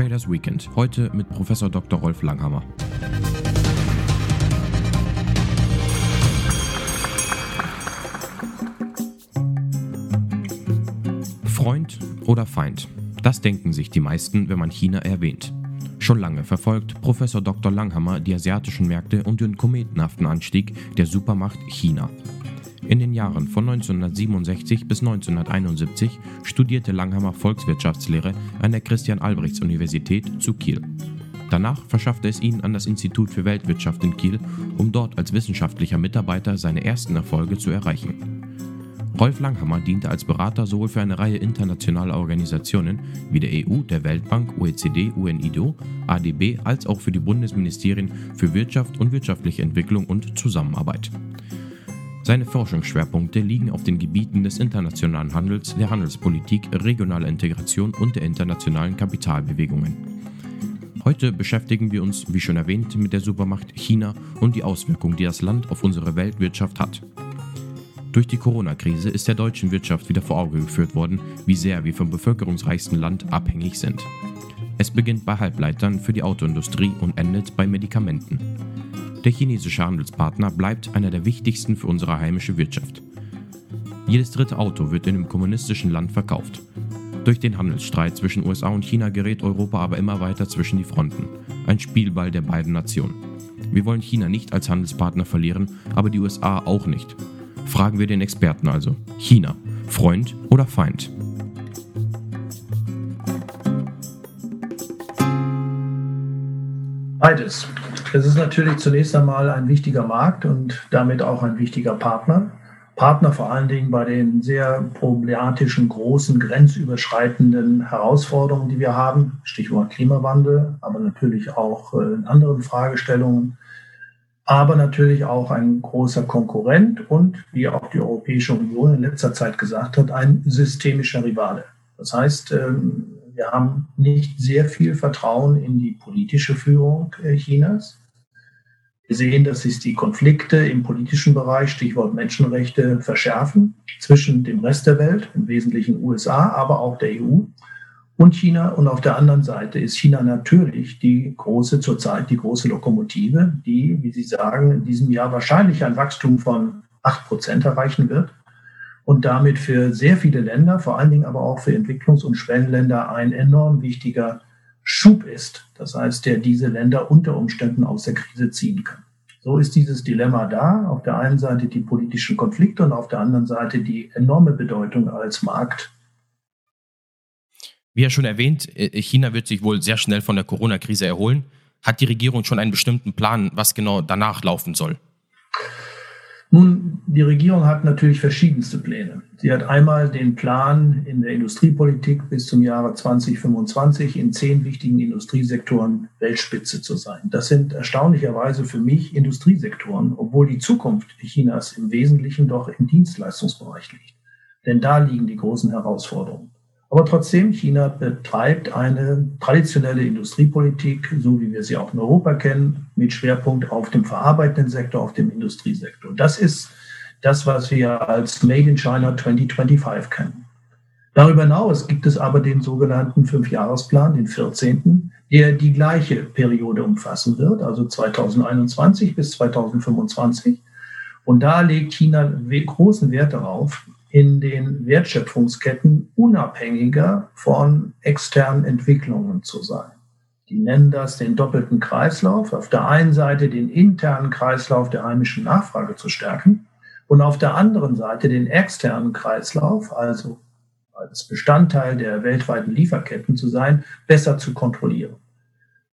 Traders Weekend. Heute mit Professor Dr. Rolf Langhammer. Freund oder Feind? Das denken sich die meisten, wenn man China erwähnt. Schon lange verfolgt Professor Dr. Langhammer die asiatischen Märkte und den kometenhaften Anstieg der Supermacht China. In den Jahren von 1967 bis 1971 studierte Langhammer Volkswirtschaftslehre an der Christian-Albrechts-Universität zu Kiel. Danach verschaffte es ihn an das Institut für Weltwirtschaft in Kiel, um dort als wissenschaftlicher Mitarbeiter seine ersten Erfolge zu erreichen. Rolf Langhammer diente als Berater sowohl für eine Reihe internationaler Organisationen wie der EU, der Weltbank, OECD, UNIDO, ADB als auch für die Bundesministerien für Wirtschaft und wirtschaftliche Entwicklung und Zusammenarbeit. Seine Forschungsschwerpunkte liegen auf den Gebieten des internationalen Handels, der Handelspolitik, regionaler Integration und der internationalen Kapitalbewegungen. Heute beschäftigen wir uns, wie schon erwähnt, mit der Supermacht China und die Auswirkungen, die das Land auf unsere Weltwirtschaft hat. Durch die Corona-Krise ist der deutschen Wirtschaft wieder vor Auge geführt worden, wie sehr wir vom bevölkerungsreichsten Land abhängig sind. Es beginnt bei Halbleitern für die Autoindustrie und endet bei Medikamenten. Der chinesische Handelspartner bleibt einer der wichtigsten für unsere heimische Wirtschaft. Jedes dritte Auto wird in dem kommunistischen Land verkauft. Durch den Handelsstreit zwischen USA und China gerät Europa aber immer weiter zwischen die Fronten. Ein Spielball der beiden Nationen. Wir wollen China nicht als Handelspartner verlieren, aber die USA auch nicht. Fragen wir den Experten also. China, Freund oder Feind? Beides. Es ist natürlich zunächst einmal ein wichtiger Markt und damit auch ein wichtiger Partner. Partner vor allen Dingen bei den sehr problematischen, großen, grenzüberschreitenden Herausforderungen, die wir haben. Stichwort Klimawandel, aber natürlich auch äh, in anderen Fragestellungen. Aber natürlich auch ein großer Konkurrent und, wie auch die Europäische Union in letzter Zeit gesagt hat, ein systemischer Rivale. Das heißt, ähm, wir haben nicht sehr viel Vertrauen in die politische Führung äh, Chinas. Wir sehen, dass sich die Konflikte im politischen Bereich, Stichwort Menschenrechte, verschärfen zwischen dem Rest der Welt, im Wesentlichen USA, aber auch der EU und China. Und auf der anderen Seite ist China natürlich die große, zurzeit die große Lokomotive, die, wie Sie sagen, in diesem Jahr wahrscheinlich ein Wachstum von acht Prozent erreichen wird und damit für sehr viele Länder, vor allen Dingen aber auch für Entwicklungs- und Schwellenländer ein enorm wichtiger Schub ist. Das heißt, der diese Länder unter Umständen aus der Krise ziehen kann. So ist dieses Dilemma da. Auf der einen Seite die politischen Konflikte und auf der anderen Seite die enorme Bedeutung als Markt. Wie ja schon erwähnt, äh, China wird sich wohl sehr schnell von der Corona-Krise erholen. Hat die Regierung schon einen bestimmten Plan, was genau danach laufen soll? Nun, die Regierung hat natürlich verschiedenste Pläne. Sie hat einmal den Plan in der Industriepolitik bis zum Jahre 2025 in zehn wichtigen Industriesektoren Weltspitze zu sein. Das sind erstaunlicherweise für mich Industriesektoren, obwohl die Zukunft Chinas im Wesentlichen doch im Dienstleistungsbereich liegt. Denn da liegen die großen Herausforderungen. Aber trotzdem, China betreibt eine traditionelle Industriepolitik, so wie wir sie auch in Europa kennen, mit Schwerpunkt auf dem verarbeitenden Sektor, auf dem Industriesektor. Das ist das, was wir als Made in China 2025 kennen. Darüber hinaus gibt es aber den sogenannten Fünfjahresplan, den 14., der die gleiche Periode umfassen wird, also 2021 bis 2025. Und da legt China großen Wert darauf, in den Wertschöpfungsketten unabhängiger von externen Entwicklungen zu sein. Die nennen das den doppelten Kreislauf. Auf der einen Seite den internen Kreislauf der heimischen Nachfrage zu stärken und auf der anderen Seite den externen Kreislauf, also als Bestandteil der weltweiten Lieferketten zu sein, besser zu kontrollieren.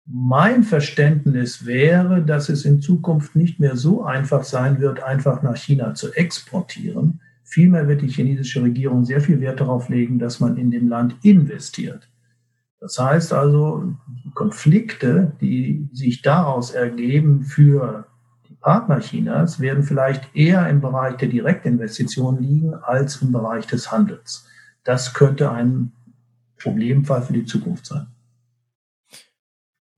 Mein Verständnis wäre, dass es in Zukunft nicht mehr so einfach sein wird, einfach nach China zu exportieren, Vielmehr wird die chinesische Regierung sehr viel Wert darauf legen, dass man in dem Land investiert. Das heißt also, Konflikte, die sich daraus ergeben für die Partner Chinas, werden vielleicht eher im Bereich der Direktinvestitionen liegen als im Bereich des Handels. Das könnte ein Problemfall für die Zukunft sein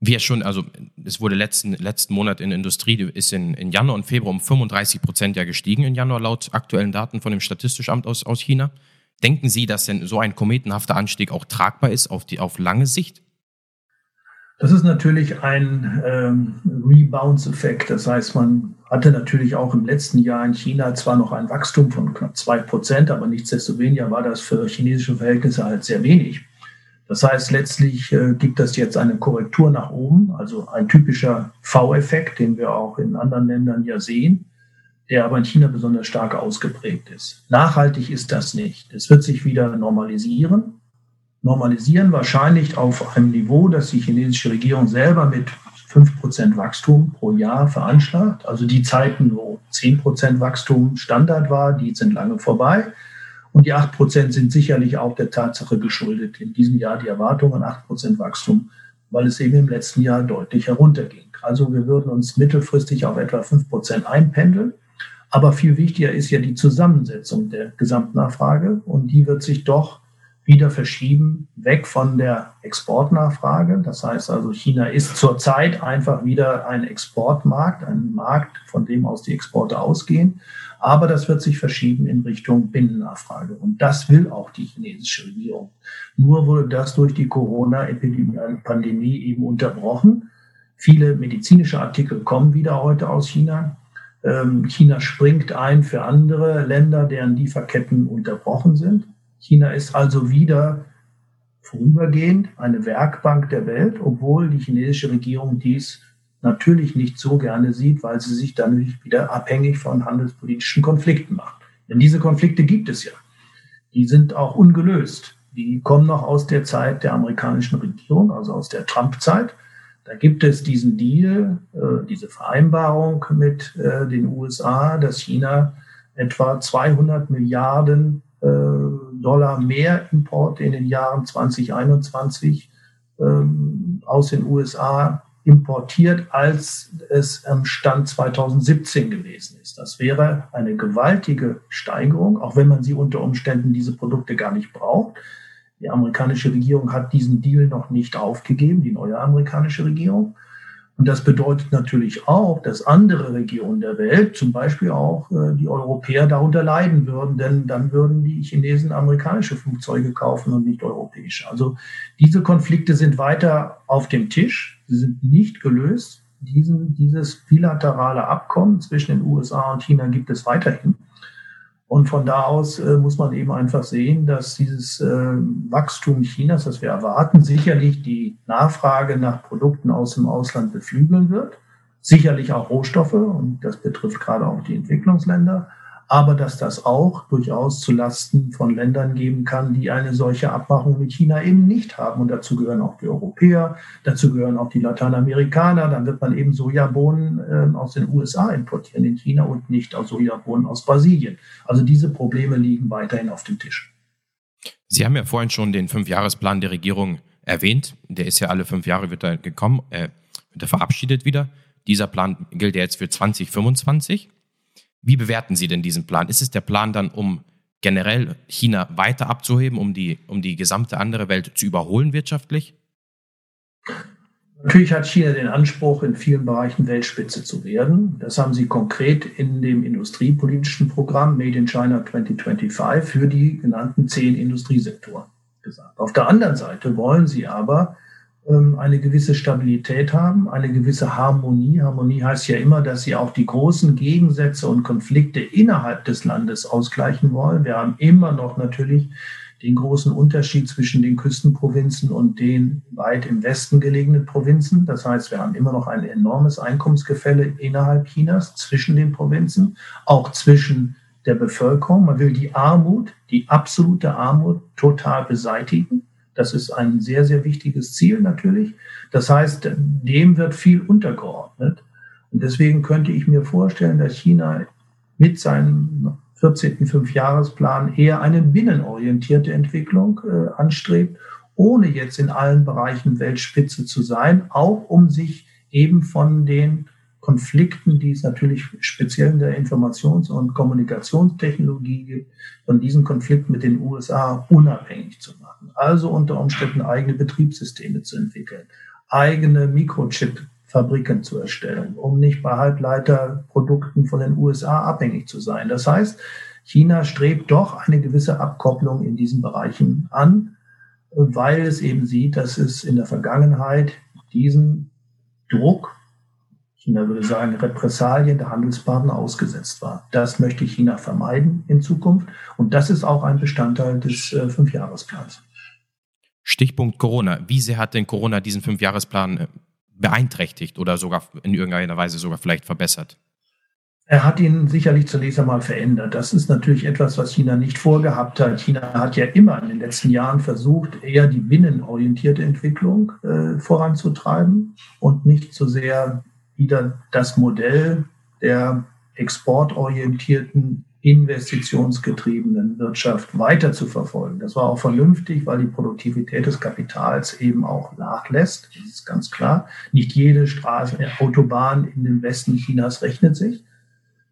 ja schon, also es wurde letzten, letzten Monat in Industrie, ist in, in Januar und Februar um 35 Prozent ja gestiegen in Januar laut aktuellen Daten von dem Statistischen Amt aus, aus China. Denken Sie, dass denn so ein kometenhafter Anstieg auch tragbar ist auf, die, auf lange Sicht? Das ist natürlich ein ähm, Rebounds-Effekt. Das heißt, man hatte natürlich auch im letzten Jahr in China zwar noch ein Wachstum von knapp zwei Prozent, aber nichtsdestoweniger war das für chinesische Verhältnisse halt sehr wenig. Das heißt, letztlich äh, gibt es jetzt eine Korrektur nach oben, also ein typischer V-Effekt, den wir auch in anderen Ländern ja sehen, der aber in China besonders stark ausgeprägt ist. Nachhaltig ist das nicht. Es wird sich wieder normalisieren. Normalisieren wahrscheinlich auf einem Niveau, das die chinesische Regierung selber mit 5% Wachstum pro Jahr veranschlagt. Also die Zeiten, wo 10% Wachstum Standard war, die sind lange vorbei. Und die 8% sind sicherlich auch der Tatsache geschuldet. In diesem Jahr die Erwartung an 8% Wachstum, weil es eben im letzten Jahr deutlich herunterging. Also wir würden uns mittelfristig auf etwa 5% einpendeln. Aber viel wichtiger ist ja die Zusammensetzung der Gesamtnachfrage. Und die wird sich doch wieder verschieben, weg von der Exportnachfrage. Das heißt also, China ist zurzeit einfach wieder ein Exportmarkt, ein Markt, von dem aus die Exporte ausgehen. Aber das wird sich verschieben in Richtung Binnennachfrage. Und das will auch die chinesische Regierung. Nur wurde das durch die Corona-Pandemie eben unterbrochen. Viele medizinische Artikel kommen wieder heute aus China. Ähm, China springt ein für andere Länder, deren Lieferketten unterbrochen sind. China ist also wieder vorübergehend eine Werkbank der Welt, obwohl die chinesische Regierung dies natürlich nicht so gerne sieht, weil sie sich dann wieder abhängig von handelspolitischen Konflikten macht. Denn diese Konflikte gibt es ja. Die sind auch ungelöst. Die kommen noch aus der Zeit der amerikanischen Regierung, also aus der Trump-Zeit. Da gibt es diesen Deal, äh, diese Vereinbarung mit äh, den USA, dass China etwa 200 Milliarden äh, Dollar mehr Importe in den Jahren 2021 ähm, aus den USA importiert, als es am Stand 2017 gewesen ist. Das wäre eine gewaltige Steigerung, auch wenn man sie unter Umständen diese Produkte gar nicht braucht. Die amerikanische Regierung hat diesen Deal noch nicht aufgegeben, die neue amerikanische Regierung. Und das bedeutet natürlich auch, dass andere Regionen der Welt, zum Beispiel auch äh, die Europäer, darunter leiden würden, denn dann würden die Chinesen amerikanische Flugzeuge kaufen und nicht europäische. Also diese Konflikte sind weiter auf dem Tisch, sie sind nicht gelöst. Diesen, dieses bilaterale Abkommen zwischen den USA und China gibt es weiterhin. Und von da aus äh, muss man eben einfach sehen, dass dieses äh, Wachstum Chinas, das wir erwarten, sicherlich die Nachfrage nach Produkten aus dem Ausland beflügeln wird. Sicherlich auch Rohstoffe, und das betrifft gerade auch die Entwicklungsländer aber dass das auch durchaus zu Lasten von Ländern geben kann, die eine solche Abmachung mit China eben nicht haben. Und dazu gehören auch die Europäer, dazu gehören auch die Lateinamerikaner. Dann wird man eben Sojabohnen äh, aus den USA importieren in China und nicht aus Sojabohnen aus Brasilien. Also diese Probleme liegen weiterhin auf dem Tisch. Sie haben ja vorhin schon den Fünfjahresplan der Regierung erwähnt. Der ist ja alle fünf Jahre wird er gekommen, äh, wird er verabschiedet wieder. Dieser Plan gilt ja jetzt für 2025. Wie bewerten Sie denn diesen Plan? Ist es der Plan dann, um generell China weiter abzuheben, um die, um die gesamte andere Welt zu überholen wirtschaftlich? Natürlich hat China den Anspruch, in vielen Bereichen Weltspitze zu werden. Das haben sie konkret in dem industriepolitischen Programm Made in China 2025 für die genannten zehn Industriesektoren gesagt. Auf der anderen Seite wollen sie aber eine gewisse Stabilität haben, eine gewisse Harmonie. Harmonie heißt ja immer, dass sie auch die großen Gegensätze und Konflikte innerhalb des Landes ausgleichen wollen. Wir haben immer noch natürlich den großen Unterschied zwischen den Küstenprovinzen und den weit im Westen gelegenen Provinzen. Das heißt, wir haben immer noch ein enormes Einkommensgefälle innerhalb Chinas zwischen den Provinzen, auch zwischen der Bevölkerung. Man will die Armut, die absolute Armut total beseitigen. Das ist ein sehr, sehr wichtiges Ziel natürlich. Das heißt, dem wird viel untergeordnet. Und deswegen könnte ich mir vorstellen, dass China mit seinem 14. Fünfjahresplan eher eine binnenorientierte Entwicklung äh, anstrebt, ohne jetzt in allen Bereichen Weltspitze zu sein, auch um sich eben von den Konflikten, die es natürlich speziell in der Informations- und Kommunikationstechnologie gibt, von diesen Konflikten mit den USA unabhängig zu machen. Also unter Umständen eigene Betriebssysteme zu entwickeln, eigene Mikrochip-Fabriken zu erstellen, um nicht bei Halbleiterprodukten von den USA abhängig zu sein. Das heißt, China strebt doch eine gewisse Abkopplung in diesen Bereichen an, weil es eben sieht, dass es in der Vergangenheit diesen Druck, China würde sagen, Repressalien der Handelspartner ausgesetzt war. Das möchte China vermeiden in Zukunft. Und das ist auch ein Bestandteil des äh, Fünfjahresplans. Stichpunkt Corona. Wie sehr hat denn Corona diesen Fünfjahresplan äh, beeinträchtigt oder sogar in irgendeiner Weise sogar vielleicht verbessert? Er hat ihn sicherlich zunächst einmal verändert. Das ist natürlich etwas, was China nicht vorgehabt hat. China hat ja immer in den letzten Jahren versucht, eher die binnenorientierte Entwicklung äh, voranzutreiben und nicht so sehr wieder das Modell der exportorientierten, investitionsgetriebenen Wirtschaft weiter zu verfolgen. Das war auch vernünftig, weil die Produktivität des Kapitals eben auch nachlässt. Das ist ganz klar. Nicht jede Straße, Autobahn in den Westen Chinas rechnet sich.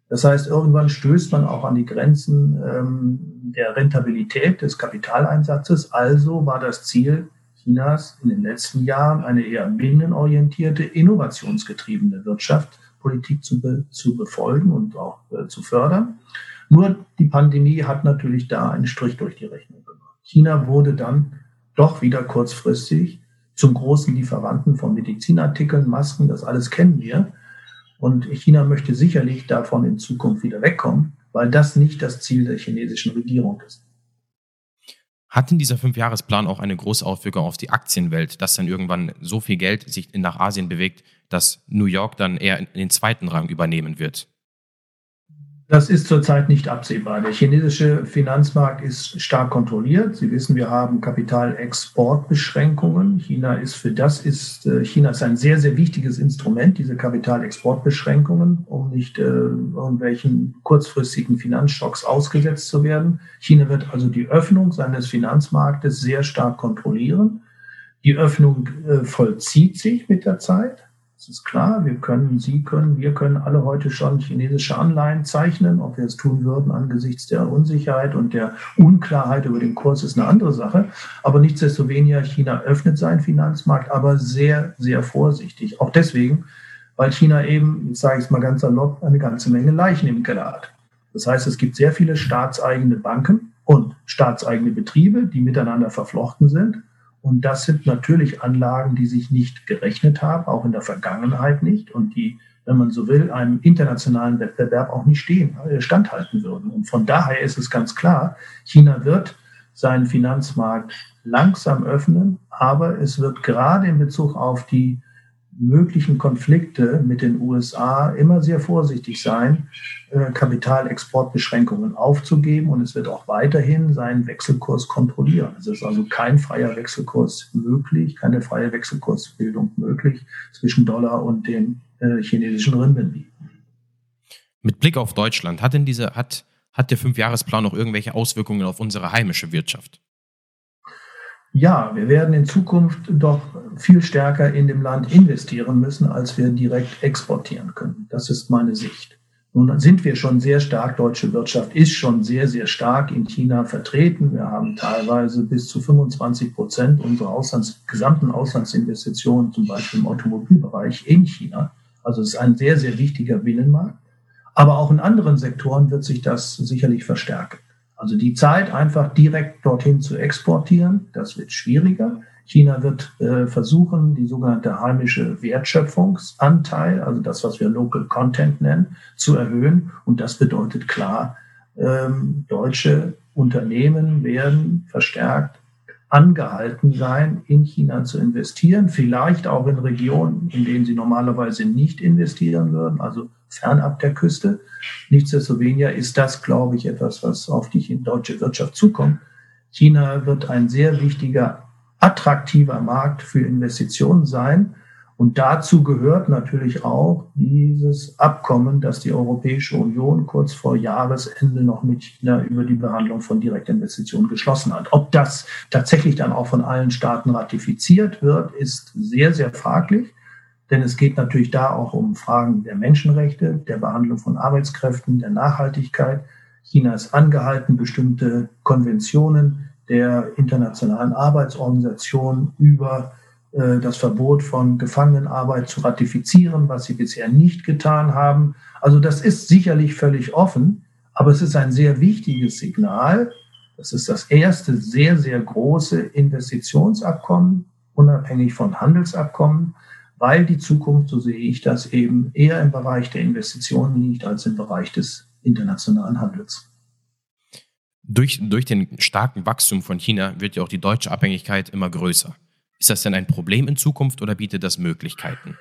Das heißt, irgendwann stößt man auch an die Grenzen ähm, der Rentabilität des Kapitaleinsatzes. Also war das Ziel Chinas in den letzten Jahren eine eher binnenorientierte, innovationsgetriebene Wirtschaftspolitik zu, be zu befolgen und auch äh, zu fördern. Nur die Pandemie hat natürlich da einen Strich durch die Rechnung gemacht. China wurde dann doch wieder kurzfristig zum großen Lieferanten von Medizinartikeln, Masken, das alles kennen wir. Und China möchte sicherlich davon in Zukunft wieder wegkommen, weil das nicht das Ziel der chinesischen Regierung ist. Hat denn dieser Fünfjahresplan auch eine große Auswirkung auf die Aktienwelt, dass dann irgendwann so viel Geld sich nach Asien bewegt, dass New York dann eher in den zweiten Rang übernehmen wird? Das ist zurzeit nicht absehbar. Der chinesische Finanzmarkt ist stark kontrolliert. Sie wissen, wir haben Kapitalexportbeschränkungen. China ist für das ist äh, China ist ein sehr sehr wichtiges Instrument, diese Kapitalexportbeschränkungen, um nicht äh, irgendwelchen kurzfristigen Finanzschocks ausgesetzt zu werden. China wird also die Öffnung seines Finanzmarktes sehr stark kontrollieren. Die Öffnung äh, vollzieht sich mit der Zeit. Das ist klar. Wir können, Sie können, wir können alle heute schon chinesische Anleihen zeichnen. Ob wir es tun würden angesichts der Unsicherheit und der Unklarheit über den Kurs ist eine andere Sache. Aber nichtsdestoweniger, China öffnet seinen Finanzmarkt, aber sehr, sehr vorsichtig. Auch deswegen, weil China eben, jetzt sage ich es mal ganz salopp, eine ganze Menge Leichen im Keller hat. Das heißt, es gibt sehr viele staatseigene Banken und staatseigene Betriebe, die miteinander verflochten sind. Und das sind natürlich Anlagen, die sich nicht gerechnet haben, auch in der Vergangenheit nicht und die, wenn man so will, einem internationalen Wettbewerb auch nicht stehen, äh, standhalten würden. Und von daher ist es ganz klar, China wird seinen Finanzmarkt langsam öffnen, aber es wird gerade in Bezug auf die möglichen Konflikte mit den USA immer sehr vorsichtig sein, äh, Kapitalexportbeschränkungen aufzugeben und es wird auch weiterhin seinen Wechselkurs kontrollieren. Es ist also kein freier Wechselkurs möglich, keine freie Wechselkursbildung möglich zwischen Dollar und dem äh, chinesischen Renminbi. Mit Blick auf Deutschland, hat denn diese, hat, hat der Fünfjahresplan noch irgendwelche Auswirkungen auf unsere heimische Wirtschaft? Ja, wir werden in Zukunft doch viel stärker in dem Land investieren müssen, als wir direkt exportieren können. Das ist meine Sicht. Nun sind wir schon sehr stark, deutsche Wirtschaft ist schon sehr, sehr stark in China vertreten. Wir haben teilweise bis zu 25 Prozent unserer Auslands, gesamten Auslandsinvestitionen, zum Beispiel im Automobilbereich in China. Also es ist ein sehr, sehr wichtiger Binnenmarkt. Aber auch in anderen Sektoren wird sich das sicherlich verstärken. Also die Zeit, einfach direkt dorthin zu exportieren, das wird schwieriger. China wird äh, versuchen, die sogenannte heimische Wertschöpfungsanteil, also das, was wir Local Content nennen, zu erhöhen. Und das bedeutet klar, ähm, deutsche Unternehmen werden verstärkt angehalten sein, in China zu investieren, vielleicht auch in Regionen, in denen sie normalerweise nicht investieren würden, also fernab der Küste. Nichtsdestoweniger ist das, glaube ich, etwas, was auf die deutsche Wirtschaft zukommt. China wird ein sehr wichtiger, attraktiver Markt für Investitionen sein. Und dazu gehört natürlich auch dieses Abkommen, das die Europäische Union kurz vor Jahresende noch mit China über die Behandlung von Direktinvestitionen geschlossen hat. Ob das tatsächlich dann auch von allen Staaten ratifiziert wird, ist sehr, sehr fraglich. Denn es geht natürlich da auch um Fragen der Menschenrechte, der Behandlung von Arbeitskräften, der Nachhaltigkeit. China ist angehalten, bestimmte Konventionen der Internationalen Arbeitsorganisation über äh, das Verbot von Gefangenenarbeit zu ratifizieren, was sie bisher nicht getan haben. Also das ist sicherlich völlig offen, aber es ist ein sehr wichtiges Signal. Das ist das erste sehr, sehr große Investitionsabkommen, unabhängig von Handelsabkommen, weil die Zukunft, so sehe ich das, eben eher im Bereich der Investitionen liegt als im Bereich des internationalen Handels. Durch, durch den starken Wachstum von China wird ja auch die deutsche Abhängigkeit immer größer. Ist das denn ein Problem in Zukunft oder bietet das Möglichkeiten?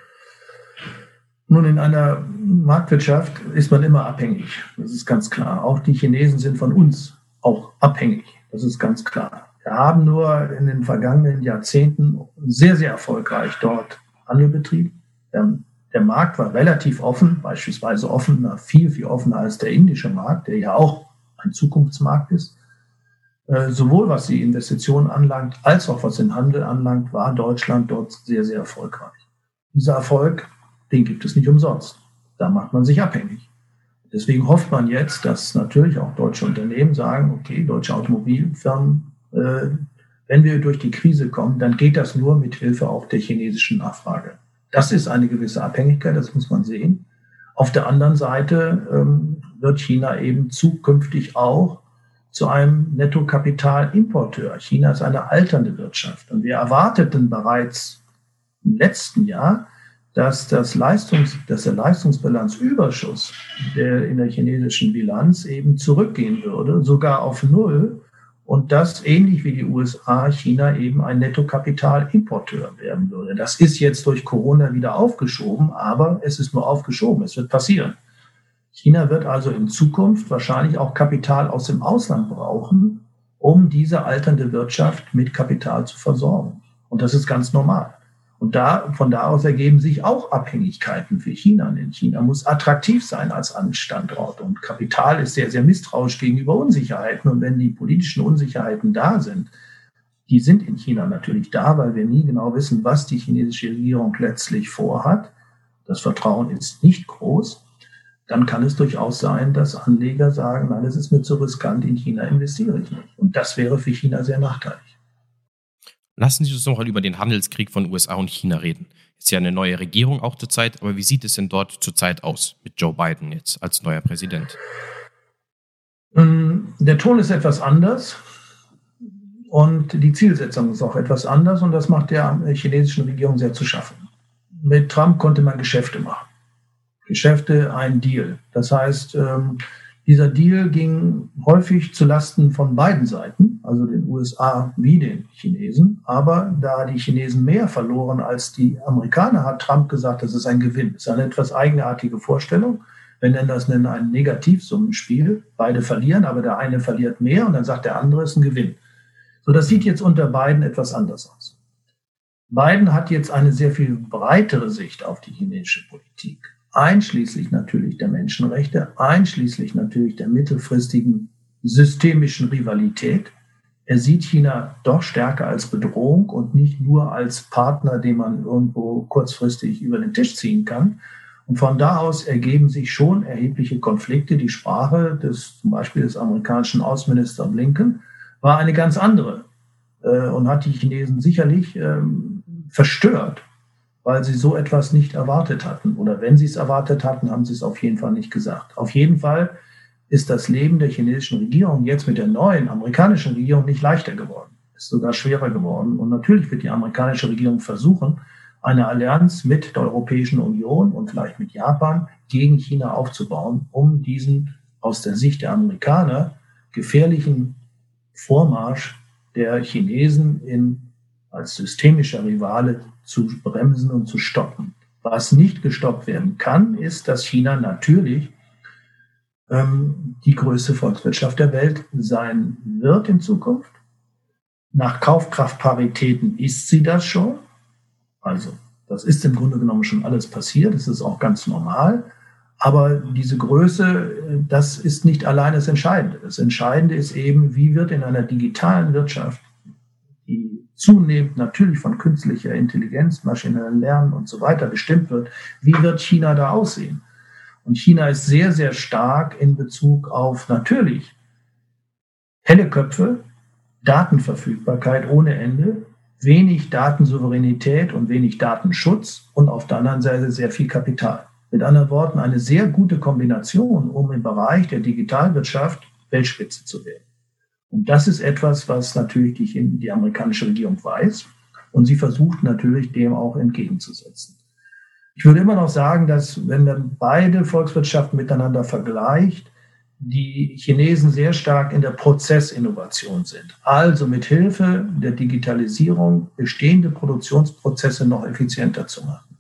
Nun, in einer Marktwirtschaft ist man immer abhängig. Das ist ganz klar. Auch die Chinesen sind von uns auch abhängig. Das ist ganz klar. Wir haben nur in den vergangenen Jahrzehnten sehr, sehr erfolgreich dort Handel betrieben. Der Markt war relativ offen, beispielsweise offener, viel, viel offener als der indische Markt, der ja auch ein Zukunftsmarkt ist. Äh, sowohl was die Investitionen anlangt, als auch was den Handel anlangt, war Deutschland dort sehr, sehr erfolgreich. Dieser Erfolg, den gibt es nicht umsonst. Da macht man sich abhängig. Deswegen hofft man jetzt, dass natürlich auch deutsche Unternehmen sagen, okay, deutsche Automobilfirmen, äh, wenn wir durch die Krise kommen, dann geht das nur mit Hilfe auch der chinesischen Nachfrage. Das ist eine gewisse Abhängigkeit, das muss man sehen. Auf der anderen Seite ähm, wird China eben zukünftig auch zu einem Nettokapitalimporteur. China ist eine alternde Wirtschaft und wir erwarteten bereits im letzten Jahr, dass, das Leistungs, dass der Leistungsbilanzüberschuss der in der chinesischen Bilanz eben zurückgehen würde, sogar auf Null und das ähnlich wie die USA, China eben ein Nettokapitalimporteur werden würde. Das ist jetzt durch Corona wieder aufgeschoben, aber es ist nur aufgeschoben, es wird passieren. China wird also in Zukunft wahrscheinlich auch Kapital aus dem Ausland brauchen, um diese alternde Wirtschaft mit Kapital zu versorgen. Und das ist ganz normal. Und da, von da aus ergeben sich auch Abhängigkeiten für China. Denn China muss attraktiv sein als Standort. Und Kapital ist sehr, sehr misstrauisch gegenüber Unsicherheiten. Und wenn die politischen Unsicherheiten da sind, die sind in China natürlich da, weil wir nie genau wissen, was die chinesische Regierung letztlich vorhat. Das Vertrauen ist nicht groß dann kann es durchaus sein, dass Anleger sagen, nein, das ist mir zu riskant, in China investiere ich nicht. Und das wäre für China sehr nachteilig. Lassen Sie uns noch mal über den Handelskrieg von USA und China reden. Ist ja eine neue Regierung auch zurzeit, aber wie sieht es denn dort zurzeit aus mit Joe Biden jetzt als neuer Präsident? Ähm, der Ton ist etwas anders und die Zielsetzung ist auch etwas anders und das macht der chinesischen Regierung sehr zu schaffen. Mit Trump konnte man Geschäfte machen. Geschäfte ein Deal. Das heißt, ähm, dieser Deal ging häufig zu Lasten von beiden Seiten, also den USA wie den Chinesen. Aber da die Chinesen mehr verloren als die Amerikaner, hat Trump gesagt, das ist ein Gewinn. Das ist eine etwas eigenartige Vorstellung. Wir nennen das nennen ein Negativsummenspiel. Beide verlieren, aber der eine verliert mehr und dann sagt der andere, es ist ein Gewinn. So, das sieht jetzt unter beiden etwas anders aus. Biden hat jetzt eine sehr viel breitere Sicht auf die chinesische Politik einschließlich natürlich der Menschenrechte, einschließlich natürlich der mittelfristigen systemischen Rivalität. Er sieht China doch stärker als Bedrohung und nicht nur als Partner, den man irgendwo kurzfristig über den Tisch ziehen kann. Und von da aus ergeben sich schon erhebliche Konflikte. Die Sprache des zum Beispiel des amerikanischen Außenministers Blinken war eine ganz andere äh, und hat die Chinesen sicherlich ähm, verstört weil sie so etwas nicht erwartet hatten. Oder wenn sie es erwartet hatten, haben sie es auf jeden Fall nicht gesagt. Auf jeden Fall ist das Leben der chinesischen Regierung jetzt mit der neuen amerikanischen Regierung nicht leichter geworden, ist sogar schwerer geworden. Und natürlich wird die amerikanische Regierung versuchen, eine Allianz mit der Europäischen Union und vielleicht mit Japan gegen China aufzubauen, um diesen aus der Sicht der Amerikaner gefährlichen Vormarsch der Chinesen in, als systemischer Rivale zu bremsen und zu stoppen. Was nicht gestoppt werden kann, ist, dass China natürlich ähm, die größte Volkswirtschaft der Welt sein wird in Zukunft. Nach Kaufkraftparitäten ist sie das schon. Also das ist im Grunde genommen schon alles passiert. Das ist auch ganz normal. Aber diese Größe, das ist nicht allein das Entscheidende. Das Entscheidende ist eben, wie wird in einer digitalen Wirtschaft zunehmend natürlich von künstlicher Intelligenz, maschinellem Lernen und so weiter bestimmt wird, wie wird China da aussehen? Und China ist sehr, sehr stark in Bezug auf natürlich helle Köpfe, Datenverfügbarkeit ohne Ende, wenig Datensouveränität und wenig Datenschutz und auf der anderen Seite sehr viel Kapital. Mit anderen Worten, eine sehr gute Kombination, um im Bereich der Digitalwirtschaft Weltspitze zu werden. Und das ist etwas, was natürlich die, die amerikanische Regierung weiß. Und sie versucht natürlich dem auch entgegenzusetzen. Ich würde immer noch sagen, dass wenn man beide Volkswirtschaften miteinander vergleicht, die Chinesen sehr stark in der Prozessinnovation sind. Also mit Hilfe der Digitalisierung bestehende Produktionsprozesse noch effizienter zu machen.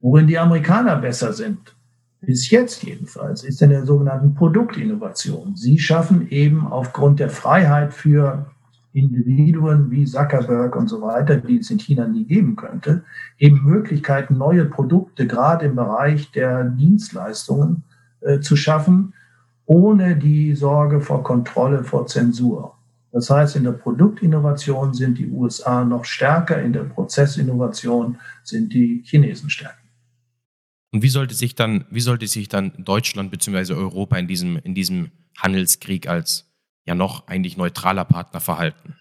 Worin die Amerikaner besser sind, bis jetzt jedenfalls, ist in der sogenannten Produktinnovation. Sie schaffen eben aufgrund der Freiheit für Individuen wie Zuckerberg und so weiter, die es in China nie geben könnte, eben Möglichkeiten, neue Produkte gerade im Bereich der Dienstleistungen äh, zu schaffen, ohne die Sorge vor Kontrolle, vor Zensur. Das heißt, in der Produktinnovation sind die USA noch stärker, in der Prozessinnovation sind die Chinesen stärker. Und wie sollte sich dann, wie sollte sich dann Deutschland bzw. Europa in diesem, in diesem Handelskrieg als ja noch eigentlich neutraler Partner verhalten?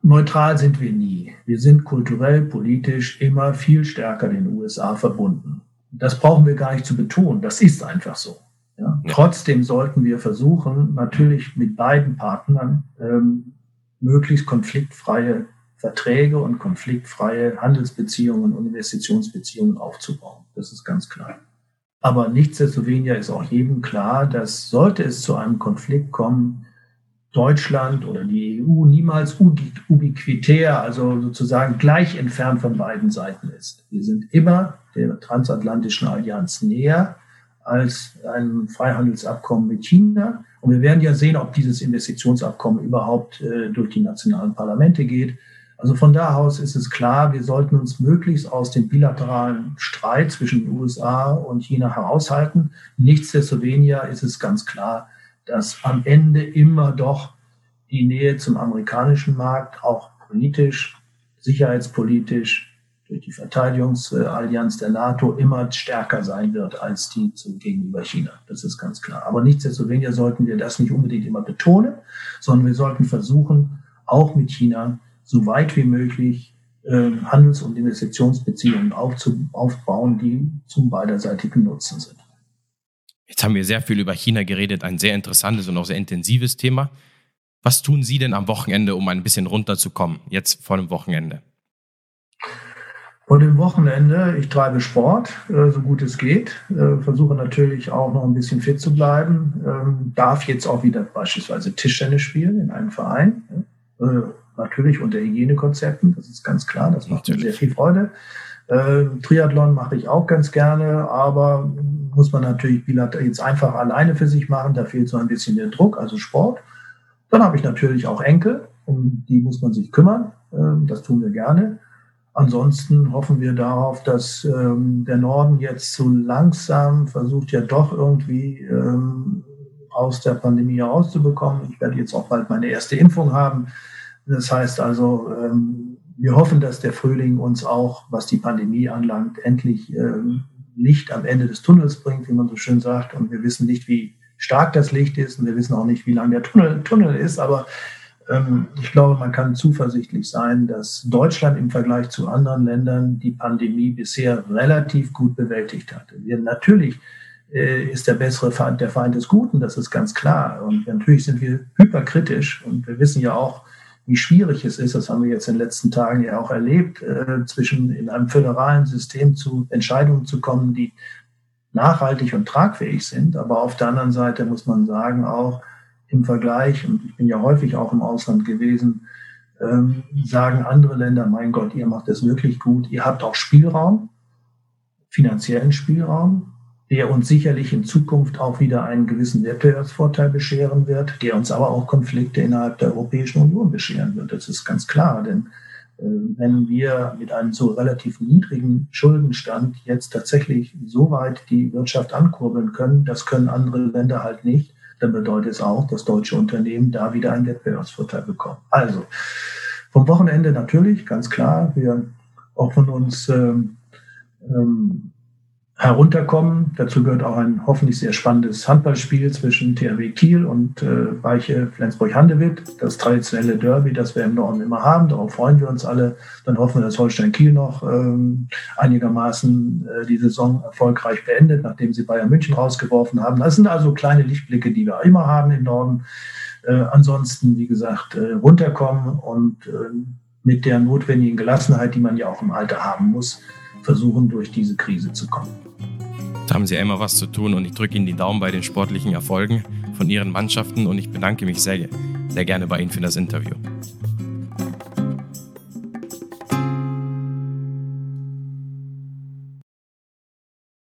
Neutral sind wir nie. Wir sind kulturell, politisch immer viel stärker den USA verbunden. Das brauchen wir gar nicht zu betonen. Das ist einfach so. Ja. Ja. Trotzdem sollten wir versuchen, natürlich mit beiden Partnern ähm, möglichst konfliktfreie Verträge und konfliktfreie Handelsbeziehungen und Investitionsbeziehungen aufzubauen. Das ist ganz klar. Aber nichtsdestoweniger ist auch jedem klar, dass sollte es zu einem Konflikt kommen, Deutschland oder die EU niemals ubiquitär, also sozusagen gleich entfernt von beiden Seiten ist. Wir sind immer der transatlantischen Allianz näher als ein Freihandelsabkommen mit China. Und wir werden ja sehen, ob dieses Investitionsabkommen überhaupt äh, durch die nationalen Parlamente geht. Also von da aus ist es klar, wir sollten uns möglichst aus dem bilateralen Streit zwischen den USA und China heraushalten. Nichtsdestoweniger ist es ganz klar, dass am Ende immer doch die Nähe zum amerikanischen Markt auch politisch, sicherheitspolitisch durch die Verteidigungsallianz der NATO immer stärker sein wird als die gegenüber China. Das ist ganz klar. Aber nichtsdestoweniger sollten wir das nicht unbedingt immer betonen, sondern wir sollten versuchen, auch mit China so weit wie möglich äh, Handels- und Investitionsbeziehungen aufzu aufbauen, die zum beiderseitigen Nutzen sind. Jetzt haben wir sehr viel über China geredet, ein sehr interessantes und auch sehr intensives Thema. Was tun Sie denn am Wochenende, um ein bisschen runterzukommen, jetzt vor dem Wochenende? Und im Wochenende, ich treibe Sport, äh, so gut es geht, äh, versuche natürlich auch noch ein bisschen fit zu bleiben, ähm, darf jetzt auch wieder beispielsweise Tischtennis spielen in einem Verein. Äh, natürlich unter Hygienekonzepten, das ist ganz klar, das macht natürlich. mir sehr viel Freude. Triathlon mache ich auch ganz gerne, aber muss man natürlich jetzt einfach alleine für sich machen, da fehlt so ein bisschen der Druck, also Sport. Dann habe ich natürlich auch Enkel, um die muss man sich kümmern, das tun wir gerne. Ansonsten hoffen wir darauf, dass ähm, der Norden jetzt so langsam versucht ja doch irgendwie ähm, aus der Pandemie herauszubekommen. Ich werde jetzt auch bald meine erste Impfung haben. Das heißt also, ähm, wir hoffen, dass der Frühling uns auch, was die Pandemie anlangt, endlich ähm, Licht am Ende des Tunnels bringt, wie man so schön sagt. Und wir wissen nicht, wie stark das Licht ist und wir wissen auch nicht, wie lang der Tunnel, Tunnel ist, aber ähm, ich glaube, man kann zuversichtlich sein, dass Deutschland im Vergleich zu anderen Ländern die Pandemie bisher relativ gut bewältigt hat. Wir natürlich äh, ist der bessere Feind der Feind des Guten, das ist ganz klar. Und natürlich sind wir hyperkritisch und wir wissen ja auch, wie schwierig es ist, das haben wir jetzt in den letzten Tagen ja auch erlebt, äh, zwischen in einem föderalen System zu Entscheidungen zu kommen, die nachhaltig und tragfähig sind. Aber auf der anderen Seite muss man sagen auch, im Vergleich, und ich bin ja häufig auch im Ausland gewesen, ähm, sagen andere Länder, mein Gott, ihr macht es wirklich gut, ihr habt auch Spielraum, finanziellen Spielraum, der uns sicherlich in Zukunft auch wieder einen gewissen Wettbewerbsvorteil bescheren wird, der uns aber auch Konflikte innerhalb der Europäischen Union bescheren wird. Das ist ganz klar, denn äh, wenn wir mit einem so relativ niedrigen Schuldenstand jetzt tatsächlich so weit die Wirtschaft ankurbeln können, das können andere Länder halt nicht, dann bedeutet es auch, dass deutsche Unternehmen da wieder einen Wettbewerbsvorteil bekommen. Also vom Wochenende natürlich, ganz klar, wir hoffen uns ähm, ähm, herunterkommen. Dazu gehört auch ein hoffentlich sehr spannendes Handballspiel zwischen THW Kiel und äh, Weiche Flensburg-Handewitt. Das traditionelle Derby, das wir im Norden immer haben. Darauf freuen wir uns alle. Dann hoffen wir, dass Holstein Kiel noch ähm, einigermaßen äh, die Saison erfolgreich beendet, nachdem sie Bayern München rausgeworfen haben. Das sind also kleine Lichtblicke, die wir immer haben im Norden. Äh, ansonsten, wie gesagt, äh, runterkommen und äh, mit der notwendigen Gelassenheit, die man ja auch im Alter haben muss, versuchen, durch diese Krise zu kommen. Da haben Sie immer was zu tun und ich drücke Ihnen die Daumen bei den sportlichen Erfolgen von Ihren Mannschaften und ich bedanke mich sehr, sehr gerne bei Ihnen für das Interview.